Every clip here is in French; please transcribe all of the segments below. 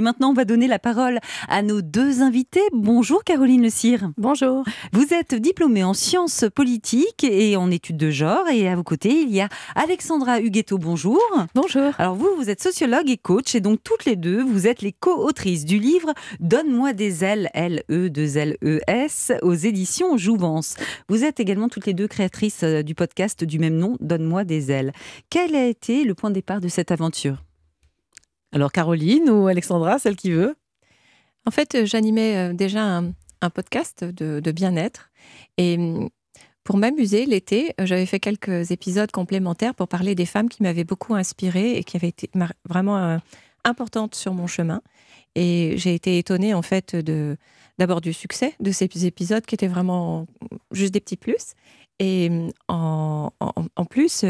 Et maintenant, on va donner la parole à nos deux invités. Bonjour Caroline Le Cire. Bonjour. Vous êtes diplômée en sciences politiques et en études de genre. Et à vos côtés, il y a Alexandra Huguetto. Bonjour. Bonjour. Alors vous, vous êtes sociologue et coach. Et donc toutes les deux, vous êtes les co-autrices du livre Donne-moi des ailes, L-E-2-L-E-S, aux éditions Jouvence. Vous êtes également toutes les deux créatrices euh, du podcast du même nom, Donne-moi des ailes. Quel a été le point de départ de cette aventure? Alors Caroline ou Alexandra, celle qui veut? En fait, euh, j'animais euh, déjà un, podcast de, bien-être et mm, pour m'amuser l'été, euh, j'avais fait quelques épisodes complémentaires pour parler des femmes qui m'avaient beaucoup inspirée et qui avaient été vraiment importantes sur mon chemin. Et j'ai été étonnée en fait de d'abord du succès de ces épisodes qui étaient vraiment juste des petits plus. Et mm, en plus,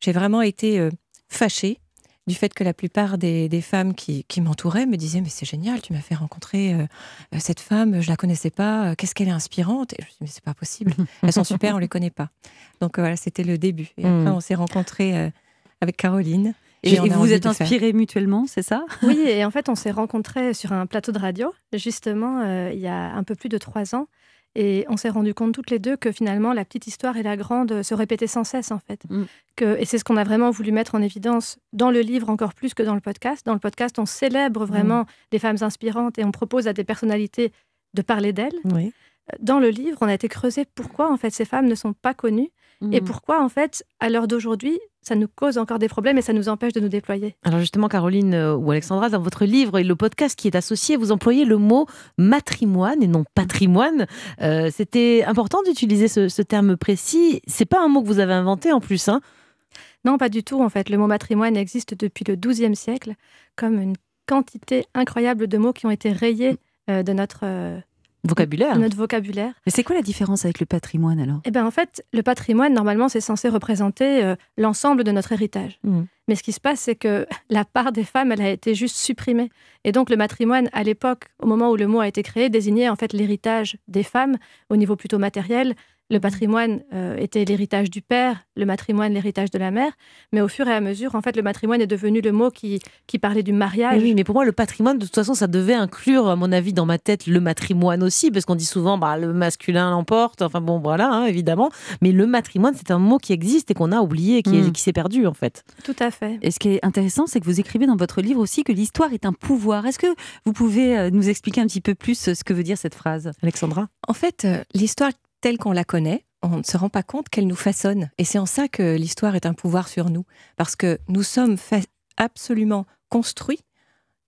j'ai vraiment été fâchée du fait que la plupart des, femmes qui, m'entouraient me disaient mais c'est génial, tu m'as fait rencontrer euh, euh, cette femme, je la connaissais pas, euh, qu'est-ce qu'elle est inspirante Et je me dis mais c'est pas possible, elles sont super, on les connaît pas. Donc voilà, c'était le début. Et après hmm. on s'est rencontrés avec Caroline. Et, vous vous êtes inspirés mutuellement, c'est ça? Oui, et en fait on s'est rencontrés sur un plateau de radio, justement il y a un peu plus de trois ans. Et on s'est rendu compte toutes les deux que finalement la petite histoire et la grande se répétaient sans cesse en fait. Mm. Que, et c'est ce qu'on a vraiment voulu mettre en évidence dans le livre encore plus que dans le podcast. Dans le podcast, on célèbre vraiment mm. des femmes inspirantes et on propose à des personnalités de parler d'elles. Oui. Dans le livre, on a été creusé pourquoi en fait ces femmes ne sont pas connues et mm. pourquoi en fait à l'heure d'aujourd'hui ça nous cause encore des problèmes et ça nous empêche de nous déployer? Alors justement, Caroline euh, ou Alexandra, dans votre livre et le podcast qui est associé, vous employez le mot matrimoine et non patrimoine. Euh, c'était important d'utiliser ce, terme précis. C'est pas un mot que vous avez inventé en plus, hein? Non, pas du tout. En fait, le mot matrimoine existe depuis le XIIe siècle comme une quantité incroyable de mots qui ont été rayés euh, de notre vocabulaire. Notre vocabulaire. Mais c'est quoi la différence avec le patrimoine alors? Eh bien en fait, le patrimoine, normalement, c'est censé représenter euh, l'ensemble de notre héritage. Hmm. Mais ce qui se passe, c'est que la part des femmes, elle a été juste supprimée. Et donc le matrimoine, à l'époque, au moment où le mot a été créé, désignait en fait l'héritage des femmes au niveau plutôt matériel, le patrimoine euh, était l'héritage du père, le matrimoine l'héritage de la mère, mais au fur et à mesure, en fait, le matrimoine est devenu le mot qui, qui parlait du mariage. oui, mais pour moi, le patrimoine, de toute façon, ça devait inclure, à mon avis, dans ma tête, le matrimoine aussi, parce qu'on dit souvent, bah, le masculin l'emporte, enfin bon, voilà, hein, évidemment, mais le matrimoine, c'est un mot qui existe et qu'on a oublié, qui, hmm. qui s'est perdu, en fait. Tout à fait. Et ce qui est intéressant, c'est que vous écrivez dans votre livre aussi que l'histoire est un pouvoir. Est-ce que vous pouvez euh, nous expliquer un petit peu plus ce que veut dire cette phrase, Alexandra? En fait, euh, l'histoire telle qu'on la connaît, on ne se rend pas compte qu'elle nous façonne. Et c'est en ça que l'histoire est un pouvoir sur nous. Parce que nous sommes absolument construits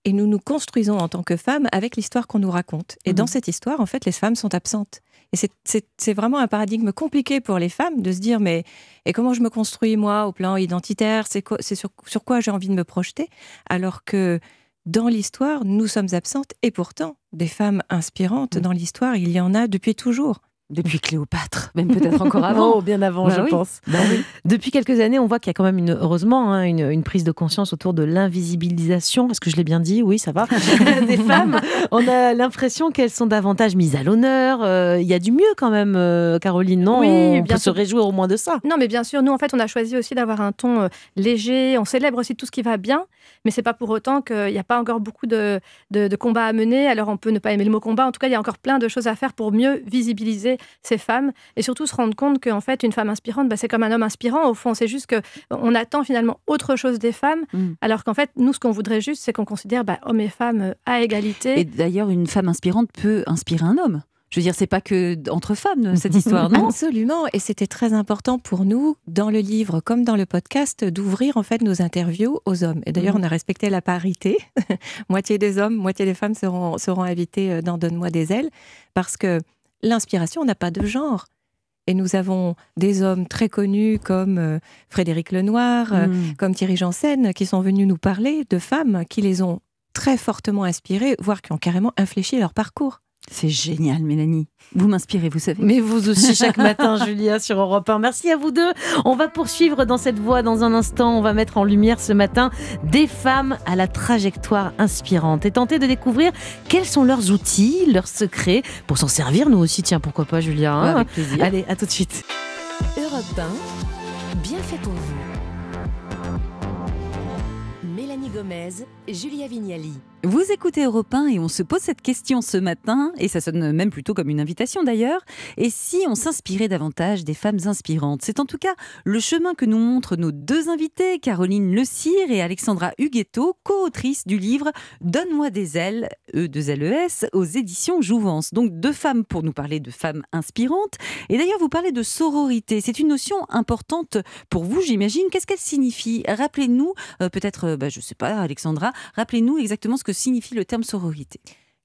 et nous nous construisons en tant que femmes avec l'histoire qu'on nous raconte. Et dans mhm. cette histoire, en fait, les femmes sont absentes. Et c'est vraiment un paradigme compliqué pour les femmes de se dire, mais et comment je me construis moi au plan identitaire? C'est sur, sur quoi j'ai envie de me projeter? Alors que dans l'histoire, nous sommes absentes et pourtant, des femmes inspirantes mhm. dans l'histoire, il y en a depuis toujours. Depuis Cléopâtre, même peut-être encore avant. oh, bien avant, bah je pense. Bah Depuis quelques années, on voit qu'il y a quand même, une, heureusement, hein, une, prise de conscience autour de l'invisibilisation. Est-ce que je l'ai bien dit Oui, ça va. des femmes. On a l'impression qu'elles sont davantage mises à l'honneur. Euh, il y a du mieux quand même, euh, Caroline, non? Oui, on bien peut se réjouir au moins de ça. Non, mais bien sûr, nous, en fait, on a choisi aussi d'avoir un ton euh, léger. On célèbre aussi tout ce qui va bien, mais c'est pas pour autant qu'il n'y a pas encore beaucoup de, de, de combats à mener. Alors, on peut ne pas aimer le mot combat. En tout cas, il y a encore plein de choses à faire pour mieux visibiliser ces femmes et surtout se rendre compte qu'en fait, une femme inspirante, bah, c'est comme un homme inspirant. Au fond, c'est juste qu'on attend finalement autre chose des femmes, mm. alors qu'en fait, nous, ce qu'on voudrait juste, c'est qu'on considère bah, hommes et femmes euh, à égalité. Et d'ailleurs, une femme inspirante peut inspirer un homme. Je veux dire, c'est pas que entre femmes cette histoire, non? Absolument, et c'était très important pour nous dans le livre comme dans le podcast d'ouvrir en fait nos interviews aux hommes. Et d'ailleurs, mm. on a respecté la parité. moitié des hommes, moitié des femmes seront seront invités euh, dans Donne-moi des ailes parce que l'inspiration n'a pas de genre. Et nous avons des hommes très connus comme euh, Frédéric Lenoir, euh, mm. comme Thierry Janssen, qui sont venus nous parler de femmes qui les ont très fortement inspirées, voire qui ont carrément infléchi leur parcours. C'est génial, Mélanie. Vous m'inspirez, vous savez. Mais vous aussi, chaque matin, Julia, sur Europe 1. Merci à vous deux. On va poursuivre dans cette voie dans un instant. On va mettre en lumière ce matin des femmes à la trajectoire inspirante et tenter de découvrir quels sont leurs outils, leurs secrets pour s'en servir. Nous aussi, tiens, pourquoi pas, Julia hein Avec plaisir. Allez, à tout de suite. Europe 1, bien fait pour vous. Mélanie Gomez Julia Vignali. Vous écoutez Europe 1 et on se pose cette question ce matin, et ça sonne même plutôt comme une invitation d'ailleurs. Et si on s'inspirait davantage des femmes inspirantes? C'est en tout cas le chemin que nous montrent nos deux invités, Caroline Le Cire et Alexandra Huguetto, co-autrices du livre Donne-moi des ailes, E de LES, aux éditions Jouvence. Donc deux femmes pour nous parler de femmes inspirantes. Et d'ailleurs, vous parlez de sororité. C'est une notion importante pour vous, j'imagine. Qu'est-ce qu'elle signifie? Rappelez-nous, euh, peut-être, euh, bah, je ne sais pas, Alexandra, rappelez-nous exactement ce que signifie le terme sororité.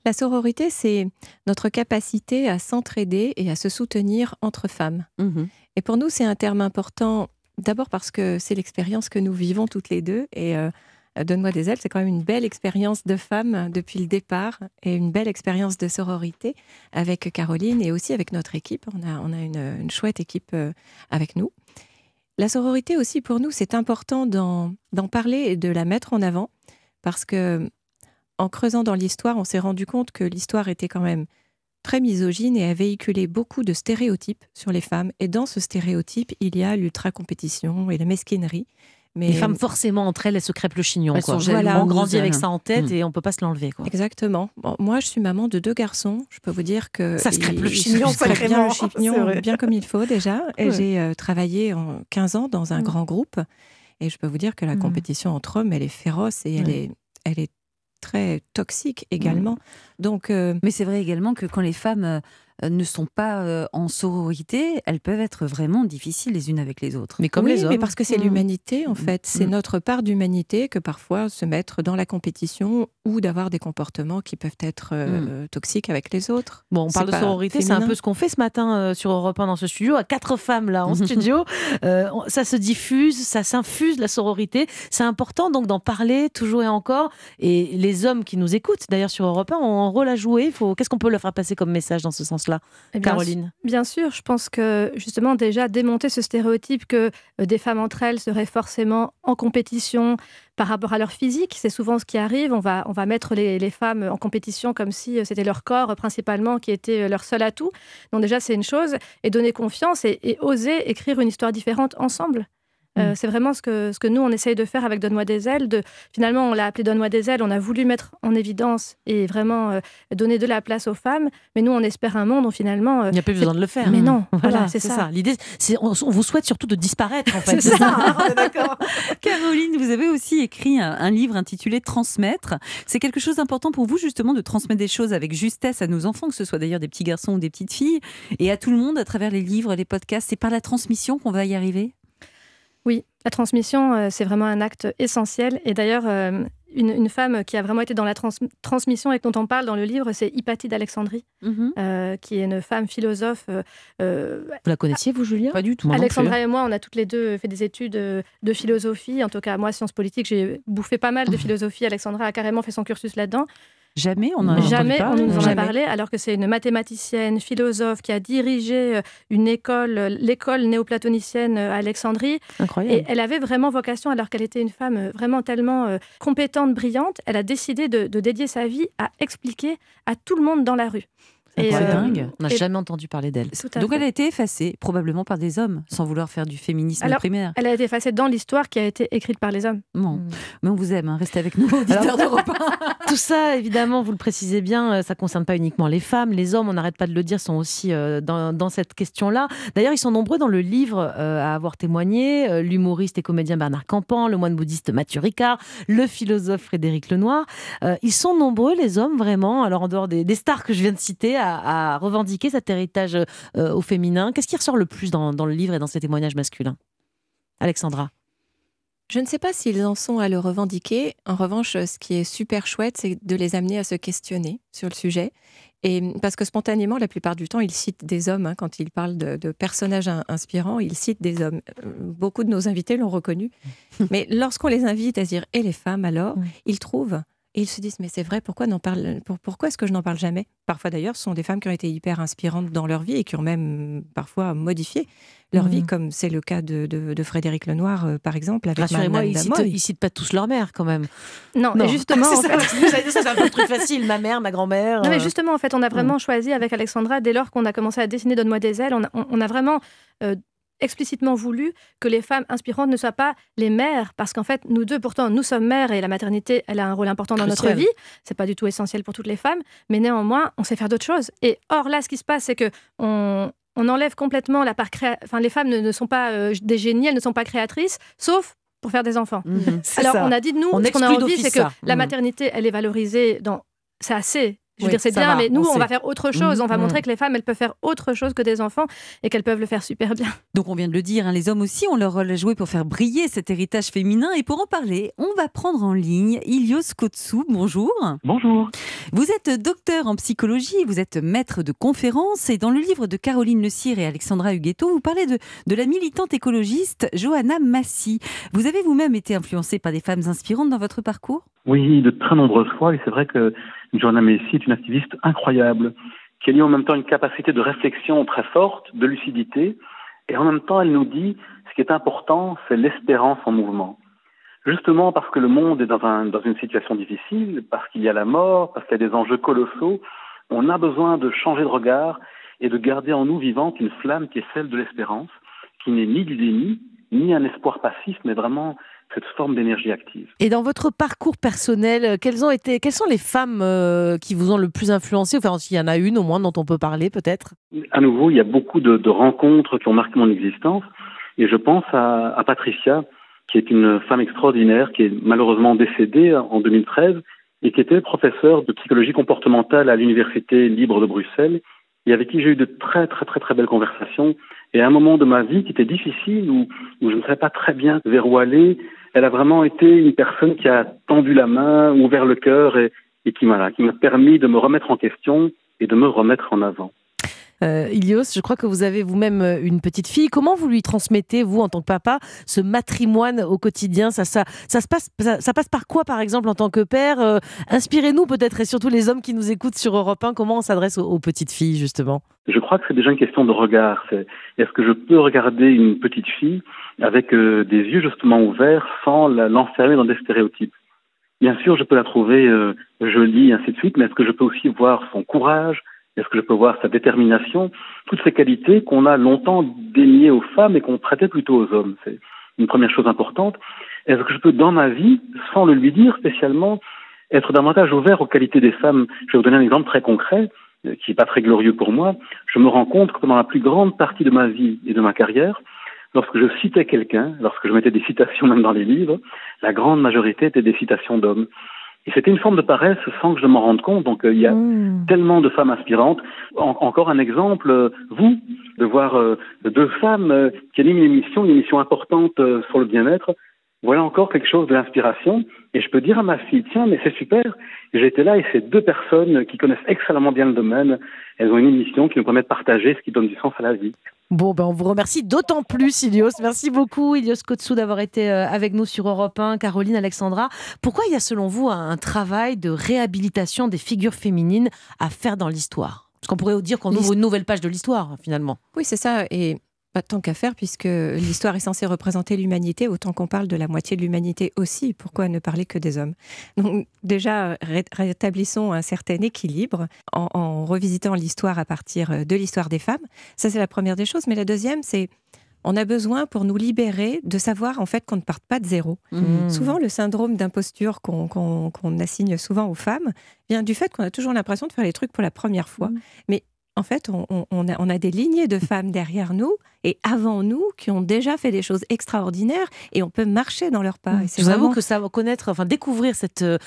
La sororité, c'est notre capacité à s'entraider et à se soutenir entre femmes. Mhm. Et pour nous, c'est un terme important, d'abord parce que c'est l'expérience que nous vivons toutes les deux. Et euh, Donne-moi des ailes, c'est quand même une belle expérience de femme depuis le départ et une belle expérience de sororité avec Caroline et aussi avec notre équipe. On a, on a une, une chouette équipe euh, avec nous. La sororité aussi, pour nous, c'est important d'en parler et de la mettre en avant parce que en creusant dans l'histoire, on s'est rendu compte que l'histoire était quand même très misogyne et a véhiculé beaucoup de stéréotypes sur les femmes. Et dans ce stéréotype, il y a l'ultra-compétition et la mesquinerie. Mais les femmes, forcément, entre elles, elles se crêpent le chignon. Elles quoi. sont Voilà, on grandit avec ça en tête Mm. et on peut pas se l'enlever. quoi. Exactement. Bon, moi, je suis maman de deux garçons. Je peux vous dire que Ça se crêpe le chignon, se crêpent bien le chignon, bien comme il faut déjà. Et Ouais. j'ai euh, travaillé en 15 ans dans un Mm. grand groupe. Et je peux vous dire que la Mm. compétition entre hommes, elle est féroce et elle Ouais. est, elle est très toxique également. Donc, euh, Mais c'est vrai également que quand les femmes euh, ne sont pas euh, en sororité, elles peuvent être vraiment difficiles les unes avec les autres. Mais comme oui, les hommes. mais parce que c'est Mm. l'humanité, en fait. C'est Mm. notre part d'humanité que parfois se mettre dans la compétition ou d'avoir des comportements qui peuvent être euh, Mm. euh, toxiques avec les autres. Bon, on parle de sororité, c'est un peu ce qu'on fait ce matin euh, sur Europe 1 dans ce studio, à quatre femmes là en studio. Euh, ça se diffuse, ça s'infuse la sororité. C'est important donc d'en parler toujours et encore. Et les hommes qui nous écoutent, d'ailleurs sur Europe 1, ont un rôle à jouer. Faut... Qu'est-ce qu'on peut leur faire passer comme message dans ce sens-là, Eh bien, Caroline Bien sûr, je pense que justement déjà démonter ce stéréotype que euh, des femmes entre elles seraient forcément en compétition par rapport à leur physique, c'est souvent ce qui arrive. On va, on va mettre les, les femmes en compétition comme si euh, c'était leur corps principalement qui était euh, leur seul atout. Donc déjà c'est une chose et donner confiance et, et oser écrire une histoire différente ensemble. Euh, Mm. C'est vraiment ce que, ce que nous, on essaye de faire avec Donne-moi des ailes. De, finalement, on l'a appelé Donne-moi des ailes. On a voulu mettre en évidence et vraiment euh, donner de la place aux femmes. Mais nous, on espère un monde où finalement, euh, Il n'y a pas besoin de le faire. mais non, Voilà, voilà, c'est ça. ça. L'idée, c'est on, on vous souhaite surtout de disparaître en fait. C'est ça. hein, on est d'accord. Caroline, vous avez aussi écrit un, un livre intitulé Transmettre. C'est quelque chose d'important pour vous justement de transmettre des choses avec justesse à nos enfants, que ce soit d'ailleurs des petits garçons ou des petites filles, et à tout le monde à travers les livres, les podcasts. C'est par la transmission qu'on va y arriver? La transmission, euh, c'est vraiment un acte essentiel. Et d'ailleurs, euh, une, une femme qui a vraiment été dans la trans- transmission et dont on parle dans le livre, c'est Hypatie d'Alexandrie, euh, qui est une femme philosophe. euh, Vous la connaissiez, vous, Julien Pas du tout. Moi Alexandra et moi, on a toutes les deux fait des études de philosophie. En tout cas, moi, sciences politiques, j'ai bouffé pas mal de philosophie. Alexandra a carrément fait son cursus là-dedans. Jamais on en Jamais on nous en a parlé, alors que c'est une mathématicienne, philosophe qui a dirigé euh, une école, euh, l'école néoplatonicienne euh, à Alexandrie. Incroyable. Et elle avait vraiment vocation, alors qu'elle était une femme vraiment tellement euh, compétente, brillante, elle a décidé de, de dédier sa vie à expliquer à tout le monde dans la rue. C'est euh, dingue. On n'a jamais entendu parler d'elle. Donc fait. elle a été effacée, probablement par des hommes, sans vouloir faire du féminisme Alors, primaire. Elle a été effacée dans l'histoire qui a été écrite par les hommes. Bon. Mm. Mais on vous aime, hein. restez avec nous, auditeurs d'Europe 1. Tout ça, évidemment, vous le précisez bien, euh, ça concerne pas uniquement les femmes, les hommes, on n'arrête pas de le dire, sont aussi euh, dans, dans cette question-là. D'ailleurs, ils sont nombreux dans le livre euh, à avoir témoigné, euh, l'humoriste et comédien Bernard Campan, le moine bouddhiste Mathieu Ricard, le philosophe Frédéric Lenoir. Euh, ils sont nombreux, les hommes, vraiment, alors en dehors des, des stars que je viens de citer, à, à revendiquer cet héritage euh, au féminin. Qu'est-ce qui ressort le plus dans, dans le livre et dans ces témoignages masculins? Alexandra Je ne sais pas s'ils en sont à le revendiquer. En revanche, ce qui est super chouette, c'est de les amener à se questionner sur le sujet. Et parce que spontanément, la plupart du temps, ils citent des hommes. hein, quand ils parlent de, de personnages in- inspirants, ils citent des hommes. Euh, Beaucoup de nos invités l'ont reconnu. Mais lorsqu'on les invite à dire et les femmes alors, ils trouvent. Et ils se disent, mais c'est vrai, pourquoi, n'en parle, pour- pourquoi est-ce que je n'en parle jamais? Parfois d'ailleurs, ce sont des femmes qui ont été hyper inspirantes dans leur vie et qui ont même parfois modifié leur vie, comme c'est le cas de, de- de Frédéric Lenoir, euh, par exemple, Rassurez-moi, ils citent, ils citent pas tous leur mère quand même. Non, et justement, c'est en fait- ça, c'est un peu le truc facile. Ma mère, ma grand-mère. Non, mais euh, justement, en fait, on a vraiment choisi avec Alexandra, dès lors qu'on a commencé à dessiner Donne-moi des ailes, on a, on- on a vraiment euh, explicitement voulu que les femmes inspirantes ne soient pas les mères, parce qu'en fait, nous deux, pourtant, nous sommes mères et la maternité, elle a un rôle important dans notre vie. C'est pas du tout essentiel pour toutes les femmes, mais néanmoins, on sait faire d'autres choses. Et or, là, ce qui se passe, c'est que on, on enlève complètement la part créa... Enfin, les femmes ne, sont pas euh, des génies, elles ne sont pas créatrices, sauf pour faire des enfants. Mhm. Alors, on a dit de nous, ce qu'on a envie, c'est que la mhm. maternité, elle est valorisée dans. C'est assez je veux dire, c'est bien, mais nous, on, va faire autre chose. on va mmh. montrer que les femmes, elles peuvent faire autre chose que des enfants et qu'elles peuvent le faire super bien. Donc, on vient de le dire, hein, les hommes aussi ont leur rôle à jouer pour faire briller cet héritage féminin. Et pour en parler, on va prendre en ligne Ilios Kotsou. Bonjour. Bonjour. Vous êtes docteur en psychologie, vous êtes maître de conférences. Et dans le livre de Caroline Le Cire et Alexandra Huguetto, vous parlez de, de la militante écologiste Johanna Massy. Vous avez vous-même été influencée par des femmes inspirantes dans votre parcours? Oui, de très nombreuses fois. Et c'est vrai que Joanna Messi est une activiste incroyable, qui a eu en même temps une capacité de réflexion très forte, de lucidité, et en même temps, elle nous dit, ce qui est important, c'est l'espérance en mouvement. Justement parce que le monde est dans, un, dans une situation difficile, parce qu'il y a la mort, parce qu'il y a des enjeux colossaux, on a besoin de changer de regard et de garder en nous vivante une flamme qui est celle de l'espérance, qui n'est ni du déni, ni un espoir passif, mais vraiment cette forme d'énergie active. Et dans votre parcours personnel, euh, quelles, ont été, quelles sont les femmes euh, qui vous ont le plus influencé? Enfin, s'il y en a une au moins dont on peut parler peut-être À nouveau, il y a beaucoup de, rencontres qui ont marqué mon existence. Et je pense à, à, Patricia, qui est une femme extraordinaire, qui est malheureusement décédée en 2013 et qui était professeure de psychologie comportementale à l'Université libre de Bruxelles et avec qui j'ai eu de très très très très belles conversations. Et à un moment de ma vie qui était difficile, où, où je ne savais pas très bien vers où aller, elle a vraiment été une personne qui a tendu la main, ouvert le cœur et, qui m'a permis de me remettre en question et de me remettre en avant. Euh, Ilios, je crois que vous avez vous-même euh, une petite fille. Comment vous lui transmettez, vous, en tant que papa, ce matrimoine au quotidien? Ça, ça, ça, se passe, ça, passe par quoi, par exemple, en tant que père? Euh, Inspirez-nous peut-être, et surtout les hommes qui nous écoutent sur Europe 1, comment on s'adresse aux, petites filles, justement? Je crois que c'est déjà une question de regard. est-ce que je peux regarder une petite fille avec des yeux justement ouverts sans l'enfermer dans des stéréotypes? Bien sûr, je peux la trouver jolie, ainsi de suite, mais est-ce que je peux aussi voir son courage, est-ce que je peux voir sa détermination Toutes ces qualités qu'on a longtemps déniées aux femmes et qu'on prêtait plutôt aux hommes. C'est une première chose importante. Est-ce que je peux, dans ma vie, sans le lui dire spécialement, être davantage ouvert aux qualités des femmes? Je vais vous donner un exemple très concret, euh, qui n'est pas très glorieux pour moi. Je me rends compte que pendant la plus grande partie de ma vie et de ma carrière, lorsque je citais quelqu'un, lorsque je mettais des citations même dans les livres, la grande majorité étaient des citations d'hommes. Et c'était une forme de paresse sans que je m'en rende compte. Donc euh, il y a mmh. tellement de femmes inspirantes. encore un exemple, euh, vous, de voir euh, deux femmes qui animent une émission, une émission importante sur le bien-être. Voilà encore quelque chose de l'inspiration. Et je peux dire à ma fille, tiens, mais c'est super. J'étais là et c'est deux personnes qui connaissent excellemment bien le domaine. Elles ont une émission qui nous permet de partager ce qui donne du sens à la vie. Bon, ben on vous remercie d'autant plus, Ilios. Merci beaucoup, Ilios Kotsou, d'avoir été euh, avec nous sur Europe 1. Caroline, Alexandra, pourquoi il y a selon vous un travail de réhabilitation des figures féminines à faire dans l'histoire? Parce qu'on pourrait dire qu'on ouvre une nouvelle page de l'histoire, finalement. Oui, c'est ça. Et pas tant qu'à faire, puisque l'histoire est censée représenter l'humanité, autant qu'on parle de la moitié de l'humanité aussi. Pourquoi ne parler que des hommes? Donc, déjà, rétablissons un certain équilibre en, en revisitant l'histoire à partir de l'histoire des femmes. Ça, c'est la première des choses. Mais la deuxième, c'est on a besoin pour nous libérer de savoir en fait qu'on ne parte pas de zéro. Mmh. Souvent, le syndrome d'imposture qu'on assigne souvent aux femmes vient du fait qu'on a toujours l'impression de faire les trucs pour la première fois. Mmh. Mais en fait, on, a, des lignées de femmes derrière nous et avant nous qui ont déjà fait des choses extraordinaires et on peut marcher dans leurs pas. Je vous avoue que ça, connaître, enfin découvrir cette euh,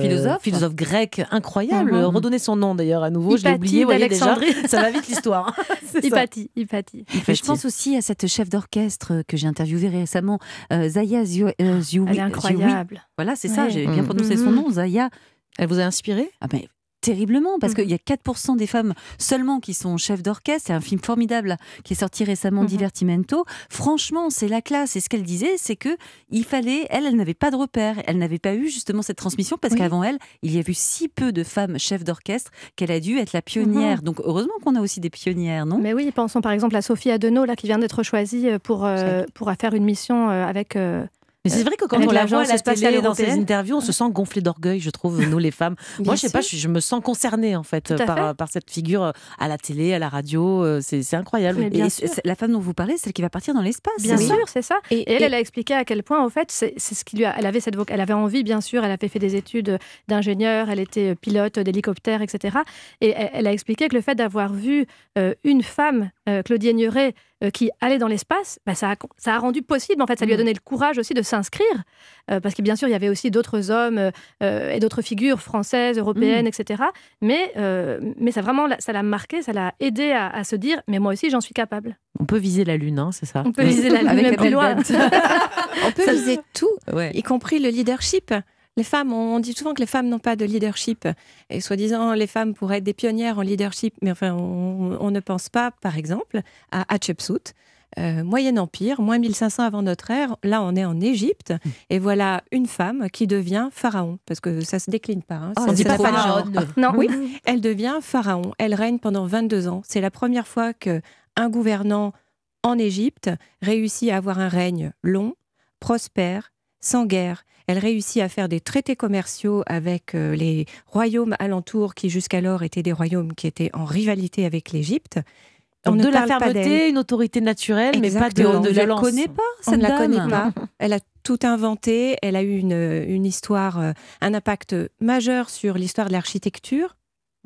philosophe. philosophe grecque incroyable, mm-hmm. redonner son nom d'ailleurs à nouveau, je l'ai oublié, voyez déjà, ça va vite l'histoire. Hypatie, Hypatie. je pense aussi à cette chef d'orchestre que j'ai interviewée récemment, euh, Zaya Zioui. Euh, Elle est incroyable. Voilà, c'est ça, j'ai bien prononcé son mm-hmm. nom, Zaya. Elle vous a inspiré? Ah ben, terriblement parce mmh. qu'il y a 4% des femmes seulement qui sont chefs d'orchestre. C'est un film formidable qui est sorti récemment, mmh. Divertimento. Franchement, c'est la classe. Et ce qu'elle disait, c'est que il fallait, elle, elle n'avait pas de repère. Elle n'avait pas eu justement cette transmission parce qu'avant elle, il y a eu si peu de femmes chefs d'orchestre qu'elle a dû être la pionnière. Mmh. Donc heureusement qu'on a aussi des pionnières, non? Mais oui, pensons par exemple à Sophie Adenau là qui vient d'être choisie euh, pour euh, pour faire une mission euh, avec Mais c'est vrai que quand on la voit à la télé, dans ses interviews, on se sent gonflé d'orgueil, je trouve, nous les femmes. Moi, je sais pas, je, me sens concernée en fait par, par, cette figure euh, à la télé, à la radio. Euh, c'est incroyable. et la femme dont vous parlez, celle qui va partir dans l'espace. Bien sûr, c'est ça. Et, elle, elle a expliqué à quel point, en fait, c'est ce qui lui a, elle avait cette elle avait envie, bien sûr. Elle avait fait des études d'ingénieur, elle était pilote d'hélicoptère, etc. Et elle, a expliqué que le fait d'avoir vu une femme, Claudie Aigneret, euh, qui allait dans l'espace, bah, ça, a, ça, a, rendu possible, en fait, ça lui a mm. donné le courage aussi de s'inscrire, euh, parce que bien sûr, il y avait aussi d'autres hommes euh, et d'autres figures françaises, européennes, mm. etc. Mais, mais ça vraiment, ça l'a marqué, ça l'a aidé à, se dire, mais moi aussi, j'en suis capable. On peut viser la Lune, hein, c'est ça? On peut viser la Lune, Avec plus loin. On peut viser tout, y compris le leadership. Les femmes, on dit souvent que les femmes n'ont pas de leadership. Et soi-disant, les femmes pourraient être des pionnières en leadership, mais enfin, on, ne pense pas, par exemple, à Hatshepsut. Euh, Moyen Empire, moins 1500 avant notre ère, là on est en Égypte, et voilà une femme qui devient pharaon, parce que ça se décline pas. Hein, oh, dit pas pharaon. Non, oui, elle devient pharaon. Elle règne pendant 22 ans. C'est la première fois que un gouvernant en Égypte réussit à avoir un règne long, prospère, sans guerre. Elle réussit à faire des traités commerciaux avec euh, les royaumes alentours qui jusqu'alors étaient des royaumes qui étaient en rivalité avec l'Égypte. On de la fermeté, une autorité naturelle, mais pas de, on ne la connaît pas, cette On ne la connaît pas. Elle a tout inventé. Elle a eu une, une histoire, euh, un impact majeur sur l'histoire de l'architecture.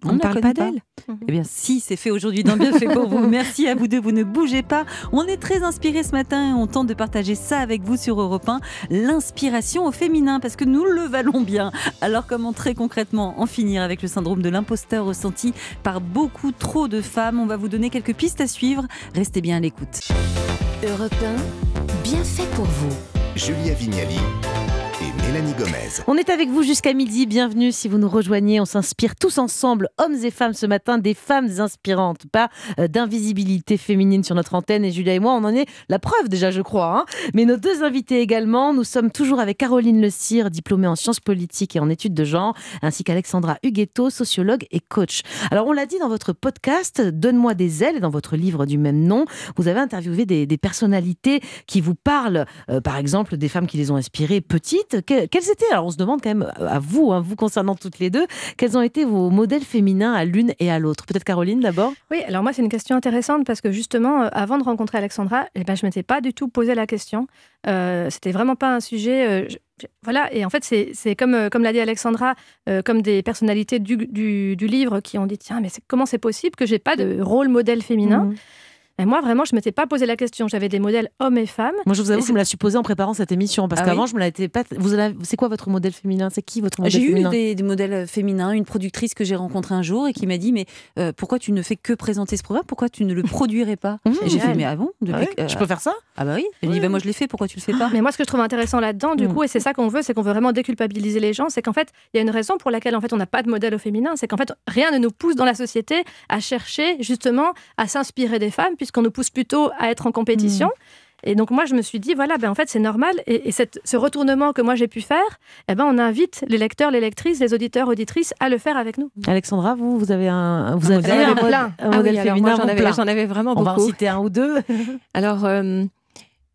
On ne parle pas d'elle. Eh bien, si, c'est fait aujourd'hui dans Bien fait pour vous. Merci à vous deux, vous ne bougez pas. On est très inspirés ce matin et on tente de partager ça avec vous sur Europe 1, l'inspiration au féminin, parce que nous le valons bien. Alors, comment très concrètement en finir avec le syndrome de l'imposteur ressenti par beaucoup trop de femmes? On va vous donner quelques pistes à suivre. Restez bien à l'écoute. Europe 1, bien fait pour vous. Julia Vignali On est avec vous jusqu'à midi. Bienvenue si vous nous rejoignez. On s'inspire tous ensemble, hommes et femmes, ce matin, des femmes inspirantes, pas euh, d'invisibilité féminine sur notre antenne. Et Julia et moi, on en est la preuve déjà, je crois. Hein. Mais nos deux invités également, nous sommes toujours avec Caroline Le Cire, diplômée en sciences politiques et en études de genre, ainsi qu'Alexandra Huguetto, sociologue et coach. Alors, on l'a dit dans votre podcast, Donne-moi des ailes, dans votre livre du même nom, vous avez interviewé des, personnalités qui vous parlent, euh, par exemple, des femmes qui les ont inspirées petites quels étaient, alors on se demande quand même à vous, hein, vous concernant toutes les deux, quels ont été vos modèles féminins à l'une et à l'autre? Peut-être Caroline d'abord Oui, alors moi c'est une question intéressante parce que justement, euh, avant de rencontrer Alexandra, eh ben, je ne m'étais pas du tout posé la question. Euh, C'était vraiment pas un sujet. Euh, voilà, et en fait, c'est comme, euh, comme l'a dit Alexandra, comme des personnalités du, du, livre qui ont dit tiens, mais comment c'est possible que j'ai pas de rôle modèle féminin? Mmh. Et moi, vraiment, je ne m'étais pas posé la question. J'avais des modèles hommes et femmes. Moi, je vous avoue, je me l'ai supposé en préparant cette émission. Parce ah qu'avant, je me l'ai pas. Vous avez... C'est quoi votre modèle féminin? C'est qui votre modèle féminin J'ai eu des, modèles féminins. Une productrice que j'ai rencontrée un jour et qui m'a dit Mais euh, pourquoi tu ne fais que présenter ce programme? Pourquoi tu ne le produirais pas? Mmh, Et j'ai fait Mais avant ah euh, Je peux faire ça? Ah bah oui. Elle dit bah, Moi, je l'ai fait. Pourquoi tu le fais pas? Mais moi, ce que je trouve intéressant là-dedans, du mmh. coup, et c'est ça qu'on veut, c'est qu'on veut vraiment déculpabiliser les gens. C'est qu'en fait, il y a une raison pour laquelle en fait, on n'a pas de modèle au féminin. C'est qu'en fait, rien ne nous pousse dans la société à chercher justement à s'inspirer des femmes, puisqu'on nous pousse plutôt à être en compétition. Hmm. Et donc moi, je me suis dit, voilà, ben en fait, c'est normal. Et, cette, ce retournement que moi j'ai pu faire, eh ben, on invite les lecteurs, les lectrices, les auditeurs, auditrices à le faire avec nous. Alexandra, vous, vous avez un, vous avez un, plein. Un ah modèle féminin. J'en avais, avais, vraiment beaucoup. On va en citer un ou deux. Alors, euh,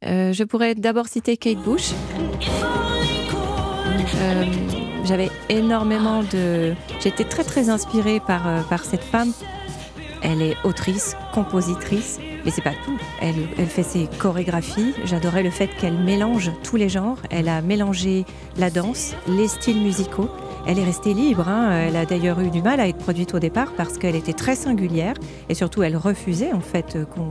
euh, je pourrais d'abord citer Kate Bush. Euh, j'avais énormément de... J'étais très très inspirée par, par cette femme. Elle est autrice, compositrice, mais c'est pas tout. Elle, fait ses chorégraphies. J'adorais le fait qu'elle mélange tous les genres. Elle a mélangé la danse, les styles musicaux. Elle est restée libre. Hein. Elle a d'ailleurs eu du mal à être produite au départ parce qu'elle était très singulière et surtout elle refusait en fait qu'on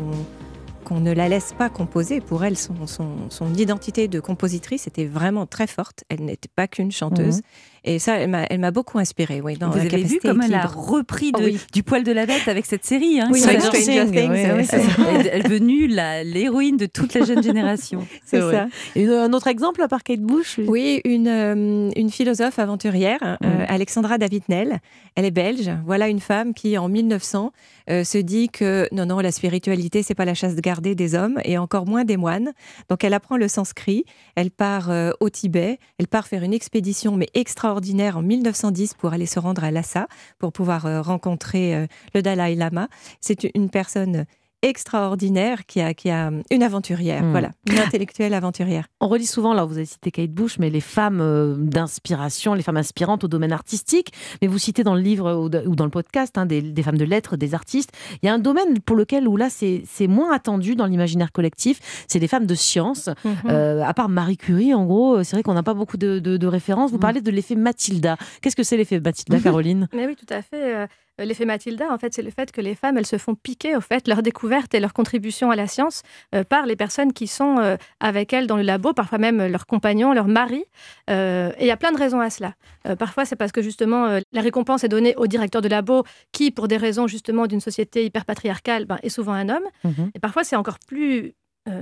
qu'on ne la laisse pas composer. Pour elle, son, son, identité de compositrice était vraiment très forte. Elle n'était pas qu'une chanteuse. Mhm. Et ça, elle m'a beaucoup inspirée. Oui, dans Vous avez vu comme elle a repris oh du poil de la bête avec cette série hein, oui, Stranger Things. elle est devenue l'héroïne de toute la jeune génération. C'est ça. Et un autre exemple à part Kate Bush? Oui, une, euh, une philosophe aventurière, euh, mhm. Alexandra David-Nel. Elle est belge. Voilà une femme qui, en 1900, euh, se dit que non, non, la spiritualité, c'est pas la chasse gardée des hommes et encore moins des moines. Donc elle apprend le sanskrit, elle part euh, au Tibet, elle part faire une expédition mais extraordinaire en 1910 pour aller se rendre à Lhasa pour pouvoir euh, rencontrer le Dalai Lama. C'est une personne extraordinaire, qui a, qui a une aventurière, Hmm. voilà, une intellectuelle aventurière. On relit souvent, là vous avez cité Kate Bush, mais les femmes euh, d'inspiration, les femmes inspirantes au domaine artistique. Mais vous citez dans le livre ou dans le podcast hein, des, des femmes de lettres, des artistes. Il y a un domaine pour lequel où là c'est c'est moins attendu dans l'imaginaire collectif, c'est les femmes de science. Mhm. Euh, à part Marie Curie, en gros, c'est vrai qu'on n'a pas beaucoup de, de- de références. Vous Mm. parlez de l'effet Mathilda. Qu'est-ce que c'est l'effet Mathilda, Caroline? Mais oui, tout à fait. Euh, L'effet Mathilda, en fait, c'est le fait que les femmes, elles se font piquer, au fait, leur découverte et leur contribution à la science euh, par les personnes qui sont euh, avec elles dans le labo, parfois même leurs compagnons, leurs maris. Euh, et il y a plein de raisons à cela. Parfois, c'est parce que justement, la récompense est donnée au directeur de labo, qui, pour des raisons justement d'une société hyper patriarcale, ben, est souvent un homme. Mhm. Et parfois, c'est encore plus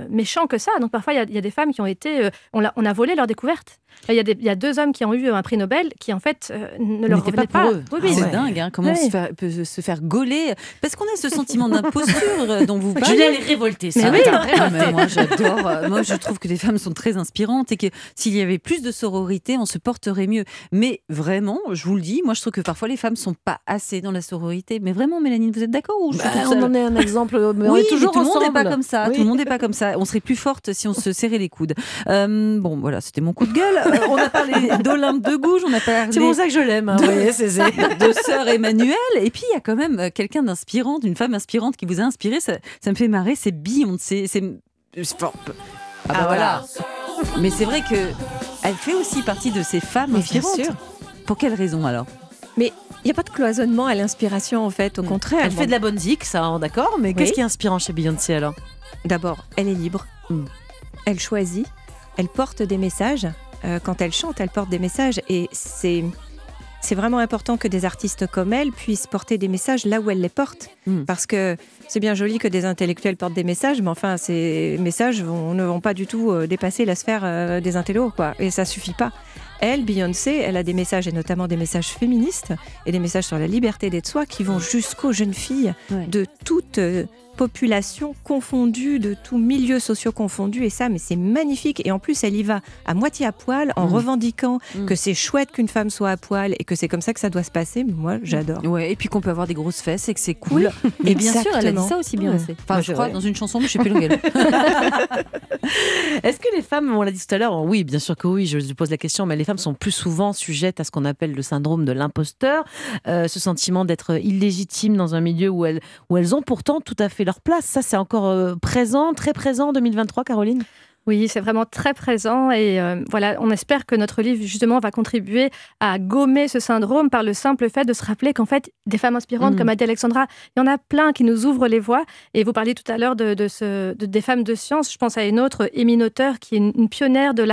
méchant que ça. Donc parfois, il y a- y, a des femmes qui ont été... on, l'a- on a volé leur découverte. Il y, a des- il y a deux hommes qui ont eu un prix Nobel qui, en fait, euh, ne leur pas revenaient pour pas. eux. Oui, oui, C'est ouais. dingue, hein, comment Ouais. on se fait- peut se faire gauler. Parce qu'on a ce sentiment d'imposture euh, dont vous parlez. Julia, elle est révoltée. ça. Mais oui, Ah, mais moi j'adore. Euh, Moi je trouve que les femmes sont très inspirantes et que s'il y avait plus de sororité, on se porterait mieux. Mais vraiment, je vous le dis, moi je trouve que parfois les femmes sont pas assez dans la sororité. Mais vraiment, Mélanie, vous êtes d'accord ou je Bah, on en est un exemple, mais on oui, est toujours mais tout le monde n'est pas comme ça. Oui. Tout le monde n'est pas comme ça. On serait plus forte si on se serrait les coudes. Euh, bon, voilà, c'était mon coup de gueule. On a parlé d'Olympe de Gouges, on a parlé C'est pour ça que je l'aime. hein, vous voyez, c'est- c'est- de sœur Emmanuel. Et puis, il y a quand même euh, quelqu'un d'inspirante, une femme inspirante qui vous a inspiré. Ça, ça me fait marrer. C'est Beyoncé. C'est. Ah, bah Ah, voilà. Mais c'est vrai que elle fait aussi partie de ces femmes Mais bien inspirantes. sûr. Pour quelle raison alors? Il n'y a pas de cloisonnement à l'inspiration, en fait, au contraire. Elle fait de la bonne zik, ça, hein, d'accord? Mais qu'est-ce qui est inspirant chez Beyoncé alors? D'abord, elle est libre. Mm. Elle choisit. Elle porte des messages. Euh, quand elle chante, elle porte des messages. Et c'est. C'est vraiment important que des artistes comme elle puissent porter des messages là où elle les porte. Mm. Parce que c'est bien joli que des intellectuels portent des messages, mais enfin, ces messages vont- ne vont pas du tout euh, dépasser la sphère euh, des intellos, quoi. Et ça suffit pas. Elle, Beyoncé, elle a des messages, et notamment des messages féministes, et des messages sur la liberté d'être soi, qui vont jusqu'aux jeunes filles Ouais. de toute euh, population confondue, de tout milieu socio confondu. Et ça, mais c'est magnifique. Et en plus, elle y va à moitié à poil, en Mm. revendiquant Mm. que c'est chouette qu'une femme soit à poil et que c'est comme ça que ça doit se passer. Moi, j'adore. Ouais, et puis qu'on peut avoir des grosses fesses et que c'est cool. Et bien sûr, elle a dit ça aussi, Beyoncé. Enfin, Ouais, je crois, dans une chanson, mais je sais plus laquelle. Est-ce que les femmes, on l'a dit tout à l'heure, oui, bien sûr que oui, je pose la question, mais les femmes sont plus souvent sujettes à ce qu'on appelle le syndrome de l'imposteur, euh, ce sentiment d'être illégitime dans un milieu où elles, où elles ont pourtant tout à fait leur place. Ça, c'est encore euh, présent, très présent en 2023, Caroline? Oui, c'est vraiment très présent et euh, voilà, on espère que notre livre justement va contribuer à gommer ce syndrome par le simple fait de se rappeler qu'en fait, des femmes inspirantes Mhm. comme a dit Alexandra, il y en a plein qui nous ouvrent les voies. Et vous parliez tout à l'heure de, de ce, de- des femmes de science. Je pense à une autre, Émile Noether, qui est une, une pionnière de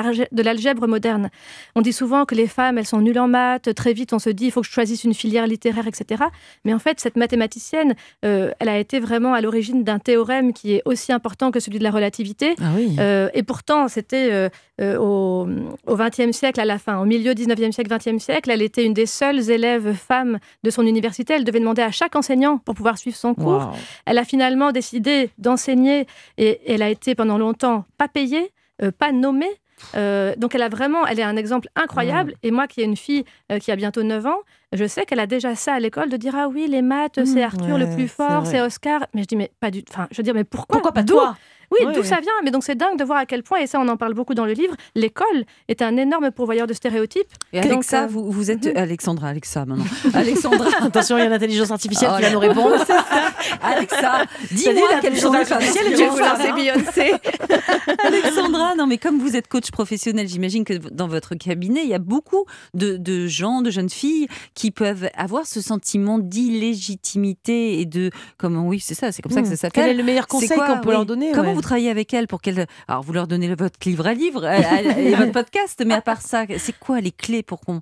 l'algèbre moderne. On dit souvent que les femmes, elles sont nulles en maths. Très vite, on se dit, il faut que je choisisse une filière littéraire, etc. Mais en fait, cette mathématicienne, euh, elle a été vraiment à l'origine d'un théorème qui est aussi important que celui de la relativité. Ah oui. Euh, et pourtant, c'était euh, euh, au XXe siècle, à la fin, au milieu XIXe siècle, XXe siècle, elle était une des seules élèves femmes de son université. Elle devait demander à chaque enseignant pour pouvoir suivre son cours. Elle a finalement décidé d'enseigner et elle a été pendant longtemps pas payée, euh, pas nommée. Euh, donc elle a vraiment, elle est un exemple incroyable. Mm. Et moi qui ai une fille euh, qui a bientôt 9 ans, je sais qu'elle a déjà ça à l'école de dire ah oui les maths c'est Arthur le plus fort, c'est Oscar. Mais je dis mais pas du, enfin je veux dire mais pourquoi? Pourquoi pas toi? Oui, d'où ça vient Mais donc c'est dingue de voir à quel point, et ça on en parle beaucoup dans le livre, l'école est un énorme pourvoyeur de stéréotypes. Et avec Donc, ça, euh, vous, vous êtes. Alexandra, Alexa maintenant. Alexandra, Attention, il y a l'intelligence artificielle Oh qui va nous répondre. Alexa, dis-moi sont les artificielle, vous lancer Beyoncé. Alexandra, non mais comme vous êtes coach professionnel, j'imagine que dans votre cabinet, il y a beaucoup de, de gens, de jeunes filles qui peuvent avoir ce sentiment d'illégitimité et de comment oui c'est ça, c'est comme ça que ça Hmm. Quel est s'appelle. le meilleur C'est conseil qu'on peut oui. leur donner Comment ouais. vous travaillez avec elles pour qu'elles alors vous leur donnez votre livre à livre euh, et votre podcast, mais à part ça, c'est quoi les clés pour qu'on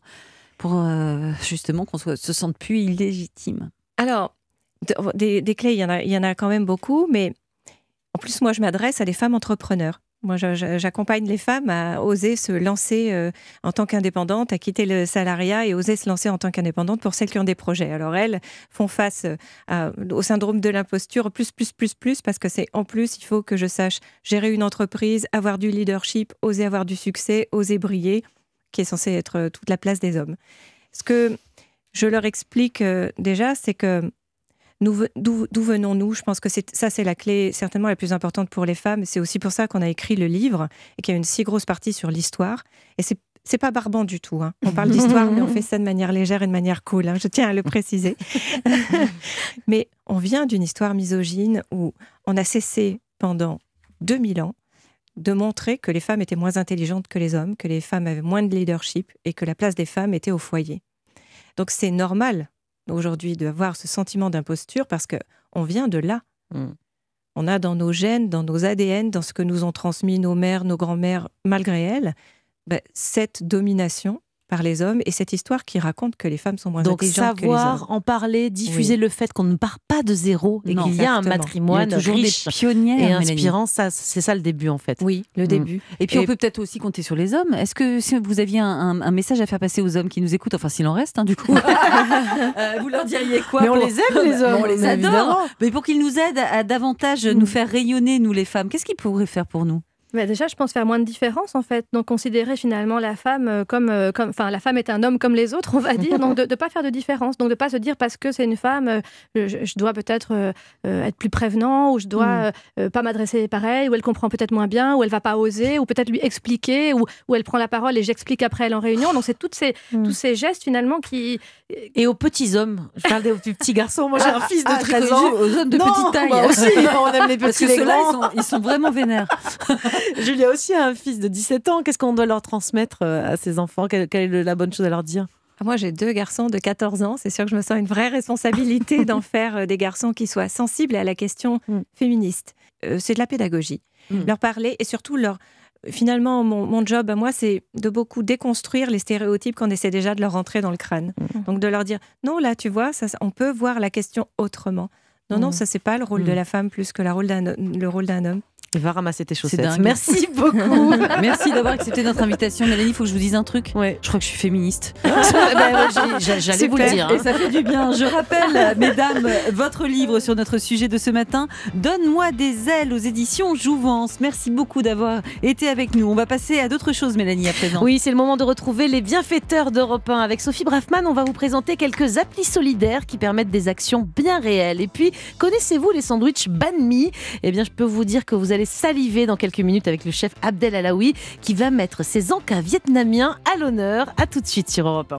pour euh, justement qu'on se sente plus illégitime? Alors, de- des, des clés, il y, en a, il y en a quand même beaucoup, mais en plus, moi, je m'adresse à des femmes entrepreneurs. Moi, j'accompagne les femmes à oser se lancer euh, en tant qu'indépendantes, à quitter le salariat et oser se lancer en tant qu'indépendantes pour celles qui ont des projets. Alors, elles font face euh, au syndrome de l'imposture plus, plus, plus, plus, parce que c'est en plus, il faut que je sache gérer une entreprise, avoir du leadership, oser avoir du succès, oser briller, qui est censé être euh, toute la place des hommes. Ce que je leur explique déjà, c'est que d'où venons-nous? Je pense que ça, c'est la clé certainement la plus importante pour les femmes. C'est aussi pour ça qu'on a écrit le livre et qu'il y a une si grosse partie sur l'histoire. Et c'est c'est pas barbant du tout. Hein. On parle d'histoire, mais on fait ça de manière légère et de manière cool. Hein. Je tiens à le préciser. mais on vient d'une histoire misogyne où on a cessé pendant 2000 ans de montrer que les femmes étaient moins intelligentes que les hommes, que les femmes avaient moins de leadership et que la place des femmes était au foyer. Donc c'est normal aujourd'hui d'avoir ce sentiment d'imposture parce que on vient de là. Mm. On a dans nos gènes, dans nos ADN, dans ce que nous ont transmis nos mères, nos grands-mères, malgré elles, ben, cette domination par les hommes et cette histoire qui raconte que les femmes sont moins Donc intelligentes que les hommes. en parler, diffuser le fait qu'on ne part pas de zéro et qu'il y a un matrimoine Il y a toujours riche des pionnières et inspirant. Ça, c'est ça le début en fait. Oui, le mm. début. Et puis on peut peut-être aussi compter sur les hommes. Est-ce que si vous aviez un, message à faire passer aux hommes qui nous écoutent, enfin s'il en reste, hein, du coup, euh, vous leur diriez quoi Mais on les aime les hommes, on les adore. Mais pour qu'ils nous aident à davantage nous faire rayonner nous les femmes, qu'est-ce qu'ils pourraient faire pour nous? Bah, déjà, je pense faire moins de différence en fait. Donc considérer finalement la femme euh, comme, euh, comme, enfin la femme est un homme comme les autres, on va dire. Donc de ne pas faire de différence. Donc de pas se dire parce que c'est une femme, euh, je, dois peut-être être plus prévenant ou je dois mm. pas m'adresser pareil ou elle comprend peut-être moins bien ou elle va pas oser ou peut-être lui expliquer ou, ou elle prend la parole et j'explique après elle en réunion. Donc c'est toutes ces mm. tous ces gestes finalement qui et aux petits hommes. Je parle des petits garçons. Moi j'ai un fils de 13 ah, ans. Aux hommes de petite taille. Moi aussi, on aime les petits. Parce que ceux-là ils sont, ils sont vraiment vénères. Julia aussi a un fils de 17 ans. Qu'est-ce qu'on doit leur transmettre euh, à ses enfants? Quelle, est la bonne chose à leur dire? Ah, moi, j'ai deux garçons de 14 ans. C'est sûr que je me sens une vraie responsabilité d'en faire euh, des garçons qui soient sensibles à la question mm. féministe. Euh, c'est de la pédagogie. Mm. Leur parler et surtout leur. Finalement, mon, job à moi, c'est de beaucoup déconstruire les stéréotypes qu'on essaie déjà de leur rentrer dans le crâne. Mm. Donc de leur dire non, là, tu vois, ça, on peut voir la question autrement. Non, non, ça, c'est pas le rôle de la femme plus que le rôle d'un homme. Il va ramasser tes chaussettes. Merci beaucoup. Merci d'avoir accepté notre invitation. Mélanie, il faut que je vous dise un truc. Ouais. Je crois que je suis féministe. Ben j'allais vous le dire. Hein. Et ça fait du bien. Je rappelle, mesdames, votre livre sur notre sujet de ce matin, Donne-moi des ailes aux éditions Jouvence. Merci beaucoup d'avoir été avec nous. On va passer à d'autres choses, Mélanie, à présent. Oui, c'est le moment de retrouver les bienfaiteurs d'Europe 1. Avec Sophie Braffman, on va vous présenter quelques applis solidaires qui permettent des actions bien réelles. Et puis, connaissez-vous les sandwichs Banmi Eh bien, je peux vous dire que vous saliver dans quelques minutes avec le chef Abdel Alaoui qui va mettre ses encas vietnamiens à l'honneur. À tout de suite sur Europe 1.